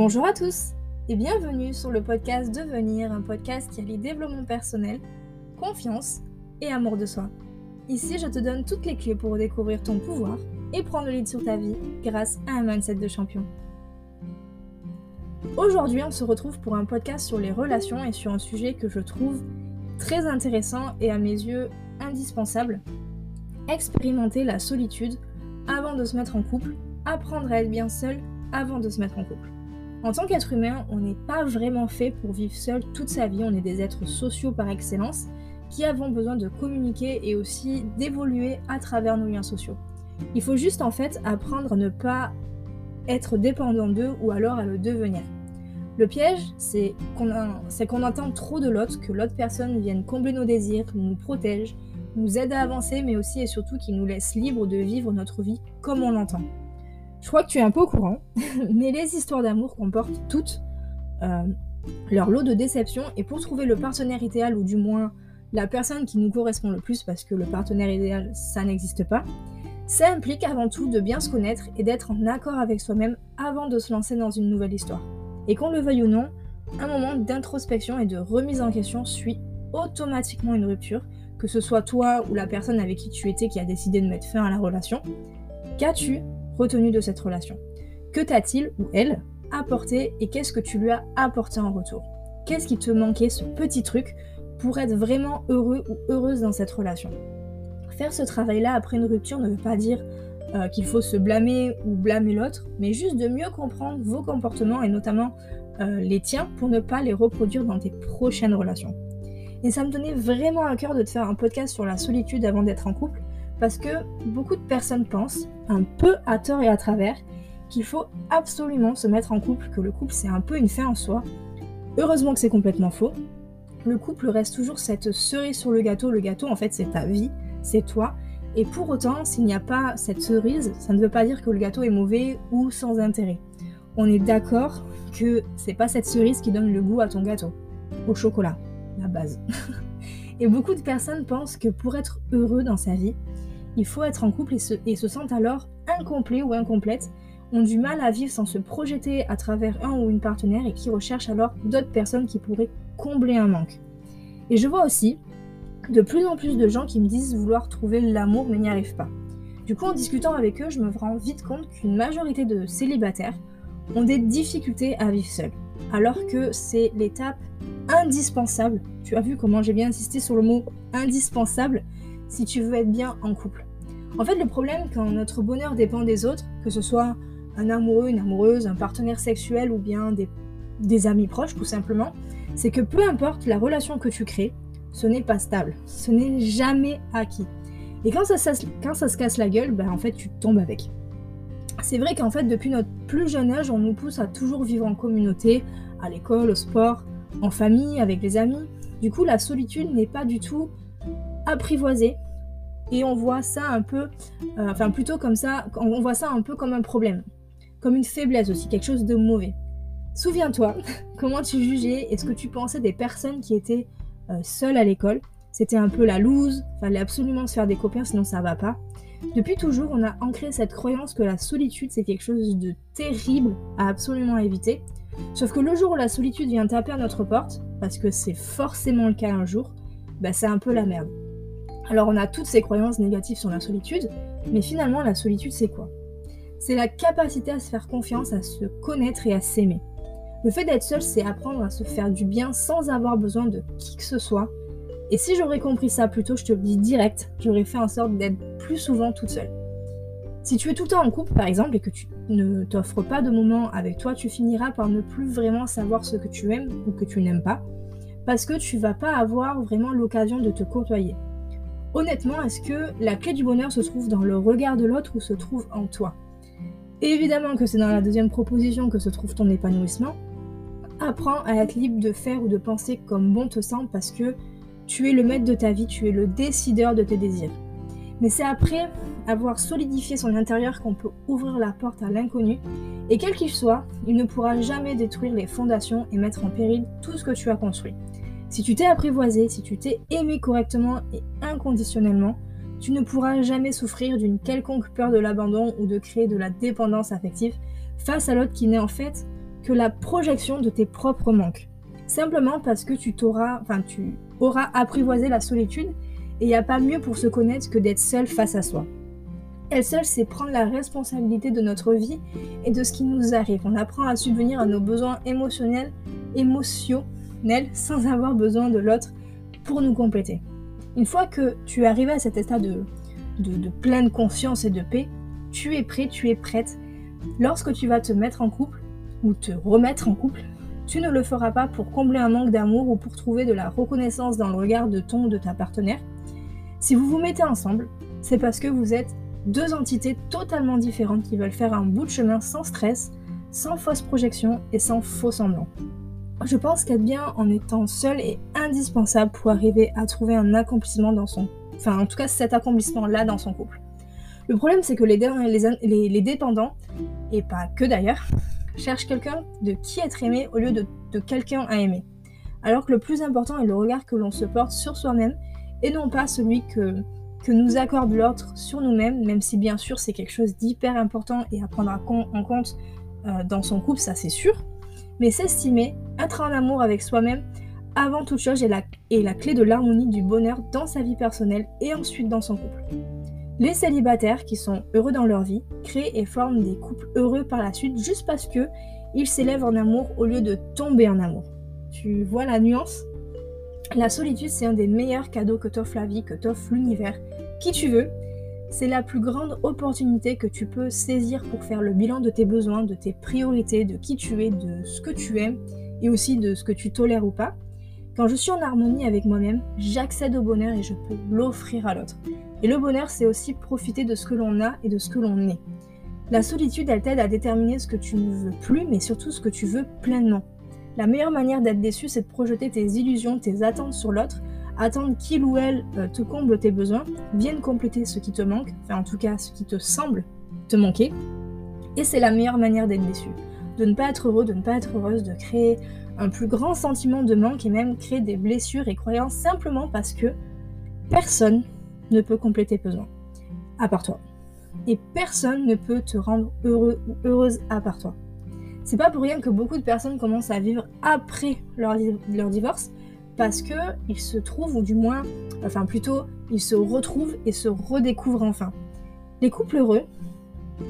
Bonjour à tous et bienvenue sur le podcast Devenir, un podcast qui allie développement personnel, confiance et amour de soi. Ici, je te donne toutes les clés pour découvrir ton pouvoir et prendre le lead sur ta vie grâce à un mindset de champion. Aujourd'hui, on se retrouve pour un podcast sur les relations et sur un sujet que je trouve très intéressant et à mes yeux indispensable. Expérimenter la solitude avant de se mettre en couple, apprendre à être bien seul avant de se mettre en couple. En tant qu'être humain, on n'est pas vraiment fait pour vivre seul toute sa vie, on est des êtres sociaux par excellence qui avons besoin de communiquer et aussi d'évoluer à travers nos liens sociaux. Il faut juste en fait apprendre à ne pas être dépendant d'eux ou alors à le devenir. Le piège, c'est qu'on attend trop de l'autre, que l'autre personne vienne combler nos désirs, nous protège, nous aide à avancer, mais aussi et surtout qu'il nous laisse libre de vivre notre vie comme on l'entend. Je crois que tu es un peu au courant, mais les histoires d'amour comportent toutes euh, leur lot de déceptions, et pour trouver le partenaire idéal, ou du moins la personne qui nous correspond le plus, parce que le partenaire idéal, ça n'existe pas, ça implique avant tout de bien se connaître et d'être en accord avec soi-même avant de se lancer dans une nouvelle histoire. Et qu'on le veuille ou non, un moment d'introspection et de remise en question suit automatiquement une rupture, que ce soit toi ou la personne avec qui tu étais qui a décidé de mettre fin à la relation. Qu'as-tu retenu de cette relation. Que t'a-t-il ou elle apporté et qu'est-ce que tu lui as apporté en retour? Qu'est-ce qui te manquait, ce petit truc, pour être vraiment heureux ou heureuse dans cette relation? Faire ce travail-là après une rupture ne veut pas dire euh, qu'il faut se blâmer ou blâmer l'autre, mais juste de mieux comprendre vos comportements et notamment euh, les tiens pour ne pas les reproduire dans tes prochaines relations. Et ça me donnait vraiment à cœur de te faire un podcast sur la solitude avant d'être en couple, parce que beaucoup de personnes pensent, un peu à tort et à travers, qu'il faut absolument se mettre en couple, que le couple c'est un peu une fin en soi. Heureusement que c'est complètement faux. Le couple reste toujours cette cerise sur le gâteau. Le gâteau en fait c'est ta vie, c'est toi. Et pour autant, s'il n'y a pas cette cerise, ça ne veut pas dire que le gâteau est mauvais ou sans intérêt. On est d'accord que c'est pas cette cerise qui donne le goût à ton gâteau. Au chocolat, la base. et beaucoup de personnes pensent que pour être heureux dans sa vie, il faut être en couple et se, sentent alors incomplets ou incomplètes, ont du mal à vivre sans se projeter à travers un ou une partenaire et qui recherchent alors d'autres personnes qui pourraient combler un manque. Et je vois aussi de plus en plus de gens qui me disent vouloir trouver l'amour mais n'y arrivent pas. Du coup, en discutant avec eux, je me rends vite compte qu'une majorité de célibataires ont des difficultés à vivre seuls, alors que c'est l'étape indispensable. Tu as vu comment j'ai bien insisté sur le mot indispensable si tu veux être bien en couple. En fait, le problème quand notre bonheur dépend des autres, que ce soit un amoureux, une amoureuse, un partenaire sexuel ou bien des, amis proches tout simplement, c'est que peu importe la relation que tu crées, ce n'est pas stable, ce n'est jamais acquis. Et quand ça, quand ça se casse la gueule, ben en fait tu tombes avec. C'est vrai qu'en fait depuis notre plus jeune âge, on nous pousse à toujours vivre en communauté, à l'école, au sport, en famille, avec les amis. Du coup, la solitude n'est pas du tout apprivoisée et on voit ça un peu, euh, enfin plutôt comme ça, on voit ça un peu comme un problème, comme une faiblesse aussi, quelque chose de mauvais. Souviens-toi, comment tu jugeais et ce que tu pensais des personnes qui étaient euh, seules à l'école? C'était un peu la loose, fallait absolument se faire des copains sinon ça va pas. Depuis toujours, on a ancré cette croyance que la solitude c'est quelque chose de terrible à absolument éviter. Sauf que le jour où la solitude vient taper à notre porte, parce que c'est forcément le cas un jour, bah c'est un peu la merde. Alors on a toutes ces croyances négatives sur la solitude, mais finalement la solitude c'est quoi? C'est la capacité à se faire confiance, à se connaître et à s'aimer. Le fait d'être seul, c'est apprendre à se faire du bien sans avoir besoin de qui que ce soit. Et si j'aurais compris ça plus tôt, je te le dis direct, j'aurais fait en sorte d'être plus souvent toute seule. Si tu es tout le temps en couple par exemple et que tu ne t'offres pas de moments avec toi, tu finiras par ne plus vraiment savoir ce que tu aimes ou que tu n'aimes pas, parce que tu vas pas avoir vraiment l'occasion de te côtoyer. Honnêtement, est-ce que la clé du bonheur se trouve dans le regard de l'autre ou se trouve en toi? Évidemment que c'est dans la deuxième proposition que se trouve ton épanouissement. Apprends à être libre de faire ou de penser comme bon te semble parce que tu es le maître de ta vie, tu es le décideur de tes désirs. Mais c'est après avoir solidifié son intérieur qu'on peut ouvrir la porte à l'inconnu, et quel qu'il soit, il ne pourra jamais détruire les fondations et mettre en péril tout ce que tu as construit. Si tu t'es apprivoisé, si tu t'es aimé correctement et inconditionnellement, tu ne pourras jamais souffrir d'une quelconque peur de l'abandon ou de créer de la dépendance affective face à l'autre qui n'est en fait que la projection de tes propres manques. Simplement parce que tu t'auras, enfin tu auras apprivoisé la solitude et il n'y a pas mieux pour se connaître que d'être seul face à soi. Elle seule, c'est prendre la responsabilité de notre vie et de ce qui nous arrive. On apprend à subvenir à nos besoins émotionnels, sans avoir besoin de l'autre pour nous compléter. Une fois que tu es arrivé à cet état de, de, pleine confiance et de paix, tu es prêt, tu es prête. Lorsque tu vas te mettre en couple, ou te remettre en couple, tu ne le feras pas pour combler un manque d'amour ou pour trouver de la reconnaissance dans le regard de ton ou de ta partenaire. Si vous vous mettez ensemble, c'est parce que vous êtes deux entités totalement différentes qui veulent faire un bout de chemin sans stress, sans fausse projection et sans faux semblant. Je pense qu'être bien en étant seul est indispensable pour arriver à trouver un accomplissement dans son... Enfin, en tout cas, cet accomplissement-là dans son couple. Le problème, c'est que les, dépendants, et pas que d'ailleurs, cherchent quelqu'un de qui être aimé au lieu de, quelqu'un à aimer. Alors que le plus important est le regard que l'on se porte sur soi-même et non pas celui que, que nous accorde l'autre sur nous-mêmes, même si bien sûr c'est quelque chose d'hyper important et à prendre en compte euh, dans son couple, ça c'est sûr. Mais s'estimer, être en amour avec soi-même, avant toute chose, est la, est la clé de l'harmonie du bonheur dans sa vie personnelle et ensuite dans son couple. Les célibataires qui sont heureux dans leur vie créent et forment des couples heureux par la suite juste parce que ils s'élèvent en amour au lieu de tomber en amour. Tu vois la nuance? La solitude, c'est un des meilleurs cadeaux que t'offre la vie, que t'offre l'univers. Qui tu veux, c'est la plus grande opportunité que tu peux saisir pour faire le bilan de tes besoins, de tes priorités, de qui tu es, de ce que tu aimes et aussi de ce que tu tolères ou pas. Quand je suis en harmonie avec moi-même, j'accède au bonheur et je peux l'offrir à l'autre. Et le bonheur, c'est aussi profiter de ce que l'on a et de ce que l'on est. La solitude, elle t'aide à déterminer ce que tu ne veux plus, mais surtout ce que tu veux pleinement. La meilleure manière d'être déçu, c'est de projeter tes illusions, tes attentes sur l'autre, attendre qu'il ou elle euh, te comble tes besoins, vienne compléter ce qui te manque, enfin en tout cas ce qui te semble te manquer. Et c'est la meilleure manière d'être déçu. De ne pas être heureux, de ne pas être heureuse, de créer un plus grand sentiment de manque et même créer des blessures et croyances simplement parce que personne ne peut compléter tes besoins, à part toi. Et personne ne peut te rendre heureux ou heureuse à part toi. C'est pas pour rien que beaucoup de personnes commencent à vivre après leur, leur divorce, parce que ils se trouvent, ou du moins, enfin plutôt, ils se retrouvent et se redécouvrent enfin. Les couples heureux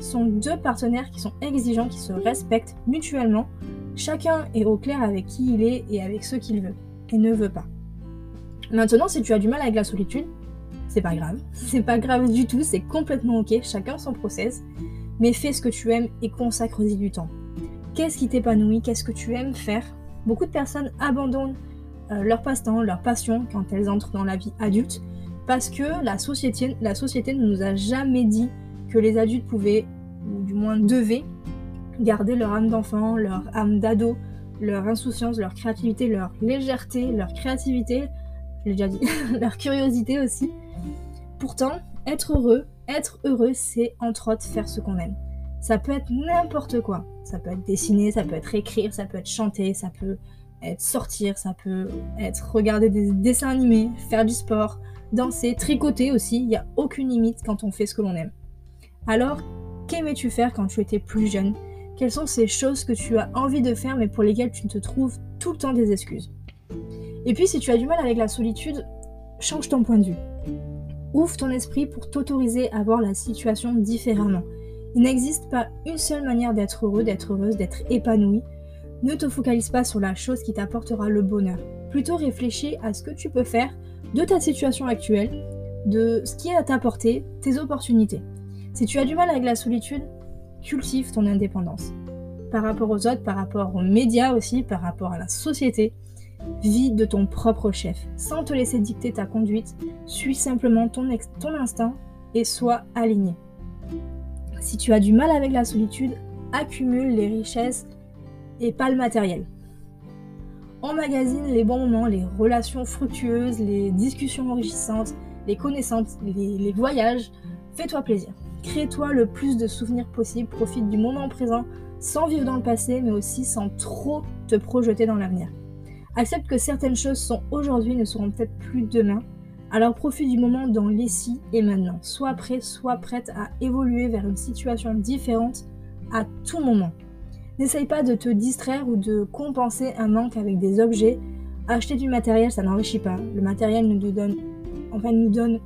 sont deux partenaires qui sont exigeants, qui se respectent mutuellement. Chacun est au clair avec qui il est et avec ce qu'il veut, et ne veut pas. Maintenant, si tu as du mal avec la solitude, c'est pas grave. C'est pas grave du tout, c'est complètement ok, chacun son process. Mais fais ce que tu aimes et consacre-y du temps. Qu'est-ce qui t'épanouit? Qu'est-ce que tu aimes faire? Beaucoup de personnes abandonnent leur passe-temps, leur passion quand elles entrent dans la vie adulte parce que la société, la société ne nous a jamais dit que les adultes pouvaient, ou du moins devaient, garder leur âme d'enfant, leur âme d'ado, leur insouciance, leur créativité, leur légèreté, leur créativité, je l'ai déjà dit, leur curiosité aussi. Pourtant, être heureux, être heureux, c'est entre autres faire ce qu'on aime. Ça peut être n'importe quoi. Ça peut être dessiner, ça peut être écrire, ça peut être chanter, ça peut être sortir, ça peut être regarder des dessins animés, faire du sport, danser, tricoter aussi. Il n'y a aucune limite quand on fait ce que l'on aime. Alors, qu'aimais-tu faire quand tu étais plus jeune? Quelles sont ces choses que tu as envie de faire mais pour lesquelles tu te trouves tout le temps des excuses? Et puis, si tu as du mal avec la solitude, change ton point de vue. Ouvre ton esprit pour t'autoriser à voir la situation différemment. Il n'existe pas une seule manière d'être heureux, d'être heureuse, d'être épanoui. Ne te focalise pas sur la chose qui t'apportera le bonheur. Plutôt réfléchis à ce que tu peux faire de ta situation actuelle, de ce qui est à ta portée, tes opportunités. Si tu as du mal avec la solitude, cultive ton indépendance. Par rapport aux autres, par rapport aux médias aussi, par rapport à la société, Vis de ton propre chef, sans te laisser dicter ta conduite, suis simplement ton, ton instinct et sois aligné. Si tu as du mal avec la solitude, accumule les richesses et pas le matériel. Emmagasine les bons moments, les relations fructueuses, les discussions enrichissantes, les connaissances, les, les voyages. Fais-toi plaisir. Crée-toi le plus de souvenirs possible, profite du moment présent sans vivre dans le passé, mais aussi sans trop te projeter dans l'avenir. Accepte que certaines choses sont aujourd'hui ne seront peut-être plus demain. Alors profite du moment dans l'ici et maintenant. Sois prêt, sois prête à évoluer vers une situation différente à tout moment. N'essaye pas de te distraire ou de compenser un manque avec des objets. Acheter du matériel, ça n'enrichit pas. Le matériel ne nous donne, enfin, nous donne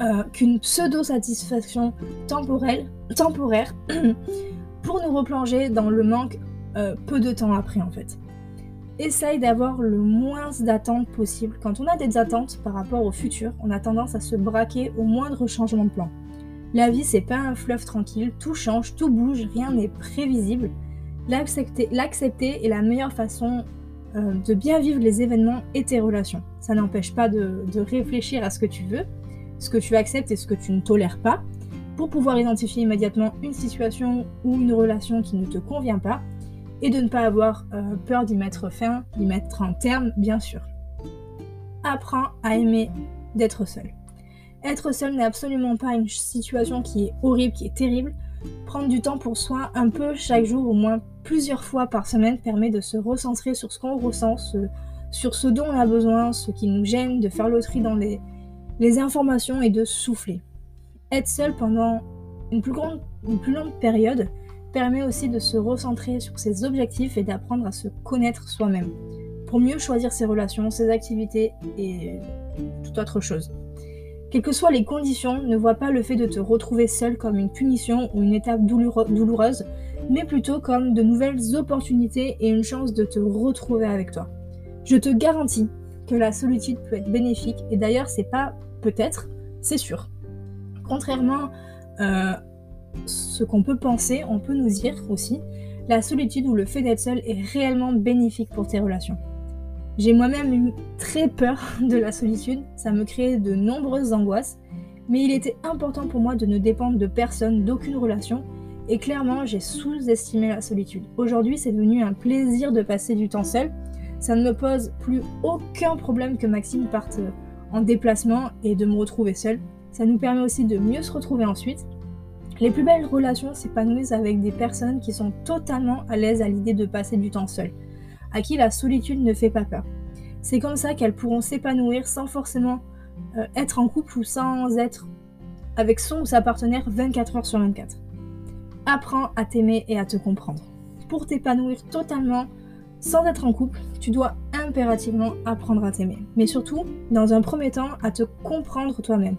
euh, qu'une pseudo-satisfaction temporelle, temporaire pour nous replonger dans le manque euh, peu de temps après en fait. Essaye d'avoir le moins d'attentes possible. Quand on a des attentes par rapport au futur, on a tendance à se braquer au moindre changement de plan. La vie, c'est pas un fleuve tranquille, tout change, tout bouge, rien n'est prévisible. L'accepter, est la meilleure façon euh, de bien vivre les événements et tes relations. Ça n'empêche pas de, réfléchir à ce que tu veux, ce que tu acceptes et ce que tu ne tolères pas, pour pouvoir identifier immédiatement une situation ou une relation qui ne te convient pas, et de ne pas avoir euh, peur d'y mettre fin, d'y mettre un terme, bien sûr. Apprends à aimer d'être seul. Être seul n'est absolument pas une situation qui est horrible, qui est terrible. Prendre du temps pour soi, un peu chaque jour, au moins plusieurs fois par semaine, permet de se recentrer sur ce qu'on ressent, sur ce dont on a besoin, ce qui nous gêne, de faire le dans les, les informations et de souffler. Être seul pendant une plus, grande, une plus longue période permet aussi de se recentrer sur ses objectifs et d'apprendre à se connaître soi-même, pour mieux choisir ses relations, ses activités et toute autre chose. Quelles que soient les conditions, ne vois pas le fait de te retrouver seul comme une punition ou une étape douloureuse, mais plutôt comme de nouvelles opportunités et une chance de te retrouver avec toi. Je te garantis que la solitude peut être bénéfique, et d'ailleurs c'est pas peut-être, c'est sûr. Contrairement à euh, ce qu'on peut penser, on peut nous dire aussi, la solitude ou le fait d'être seul est réellement bénéfique pour tes relations. J'ai moi-même eu très peur de la solitude, ça me créait de nombreuses angoisses, mais il était important pour moi de ne dépendre de personne, d'aucune relation, et clairement j'ai sous-estimé la solitude. Aujourd'hui c'est devenu un plaisir de passer du temps seul, ça ne me pose plus aucun problème que Maxime parte en déplacement et de me retrouver seule. Ça nous permet aussi de mieux se retrouver ensuite. Les plus belles relations s'épanouissent avec des personnes qui sont totalement à l'aise à l'idée de passer du temps seul, à qui la solitude ne fait pas peur. C'est comme ça qu'elles pourront s'épanouir sans forcément euh, être en couple ou sans être avec son ou sa partenaire 24 heures sur 24. Apprends à t'aimer et à te comprendre. Pour t'épanouir totalement sans être en couple, tu dois impérativement apprendre à t'aimer. Mais surtout, dans un premier temps, à te comprendre toi-même.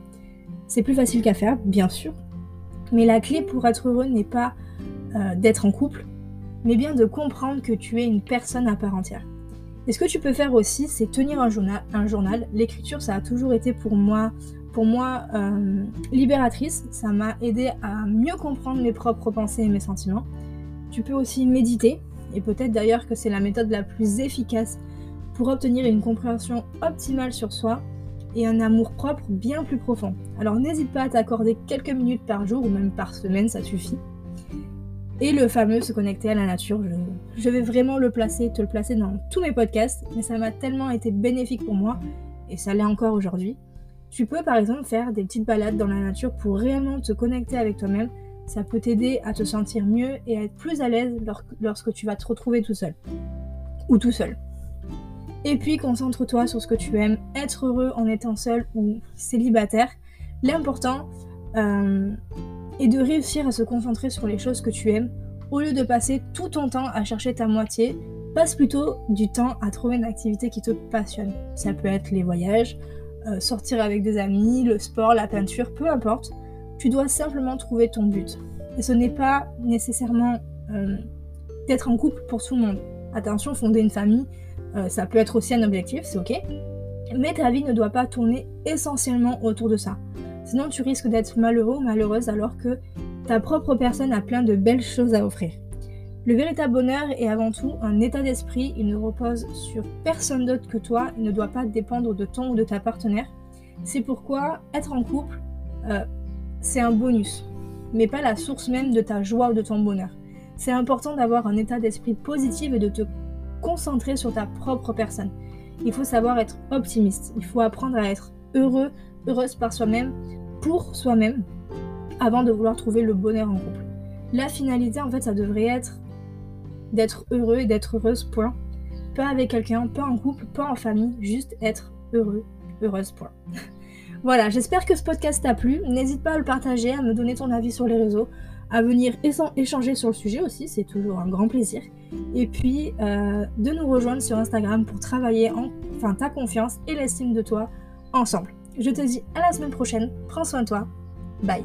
C'est plus facile qu'à faire, bien sûr. Mais la clé pour être heureux n'est pas euh, d'être en couple, mais bien de comprendre que tu es une personne à part entière. Et ce que tu peux faire aussi, c'est tenir un journal. L'écriture, ça a toujours été pour moi, pour moi euh, libératrice. Ça m'a aidé à mieux comprendre mes propres pensées et mes sentiments. Tu peux aussi méditer, et peut-être d'ailleurs que c'est la méthode la plus efficace pour obtenir une compréhension optimale sur soi et un amour propre bien plus profond. Alors n'hésite pas à t'accorder quelques minutes par jour ou même par semaine, ça suffit. Et le fameux se connecter à la nature, je, vais vraiment le placer, te le placer dans tous mes podcasts, mais ça m'a tellement été bénéfique pour moi, et ça l'est encore aujourd'hui. Tu peux par exemple faire des petites balades dans la nature pour réellement te connecter avec toi-même. Ça peut t'aider à te sentir mieux et à être plus à l'aise lorsque tu vas te retrouver tout seul. Ou tout seul. Et puis concentre-toi sur ce que tu aimes, être heureux en étant seul ou célibataire. L'important euh, est de réussir à se concentrer sur les choses que tu aimes au lieu de passer tout ton temps à chercher ta moitié. Passe plutôt du temps à trouver une activité qui te passionne. Ça peut être les voyages, euh, sortir avec des amis, le sport, la peinture, peu importe. Tu dois simplement trouver ton but. Et ce n'est pas nécessairement euh, d'être en couple pour tout le monde. Attention, fonder une famille, euh, ça peut être aussi un objectif, c'est ok. Mais ta vie ne doit pas tourner essentiellement autour de ça. Sinon, tu risques d'être malheureux ou malheureuse alors que ta propre personne a plein de belles choses à offrir. Le véritable bonheur est avant tout un état d'esprit, il ne repose sur personne d'autre que toi, il ne doit pas dépendre de ton ou de ta partenaire. C'est pourquoi être en couple, euh, c'est un bonus, mais pas la source même de ta joie ou de ton bonheur. C'est important d'avoir un état d'esprit positif et de te concentrer sur ta propre personne. Il faut savoir être optimiste. Il faut apprendre à être heureux, heureuse par soi-même, pour soi-même, avant de vouloir trouver le bonheur en couple. La finalité, en fait, ça devrait être d'être heureux et d'être heureuse, point. Pas avec quelqu'un, pas en couple, pas en famille, juste être heureux, heureuse, point. voilà, j'espère que ce podcast t'a plu. N'hésite pas à le partager, à me donner ton avis sur les réseaux, à venir échanger sur le sujet aussi, c'est toujours un grand plaisir. Et puis, euh, de nous rejoindre sur Instagram pour travailler enfin, ta confiance et l'estime de toi ensemble. Je te dis à la semaine prochaine. Prends soin de toi. Bye.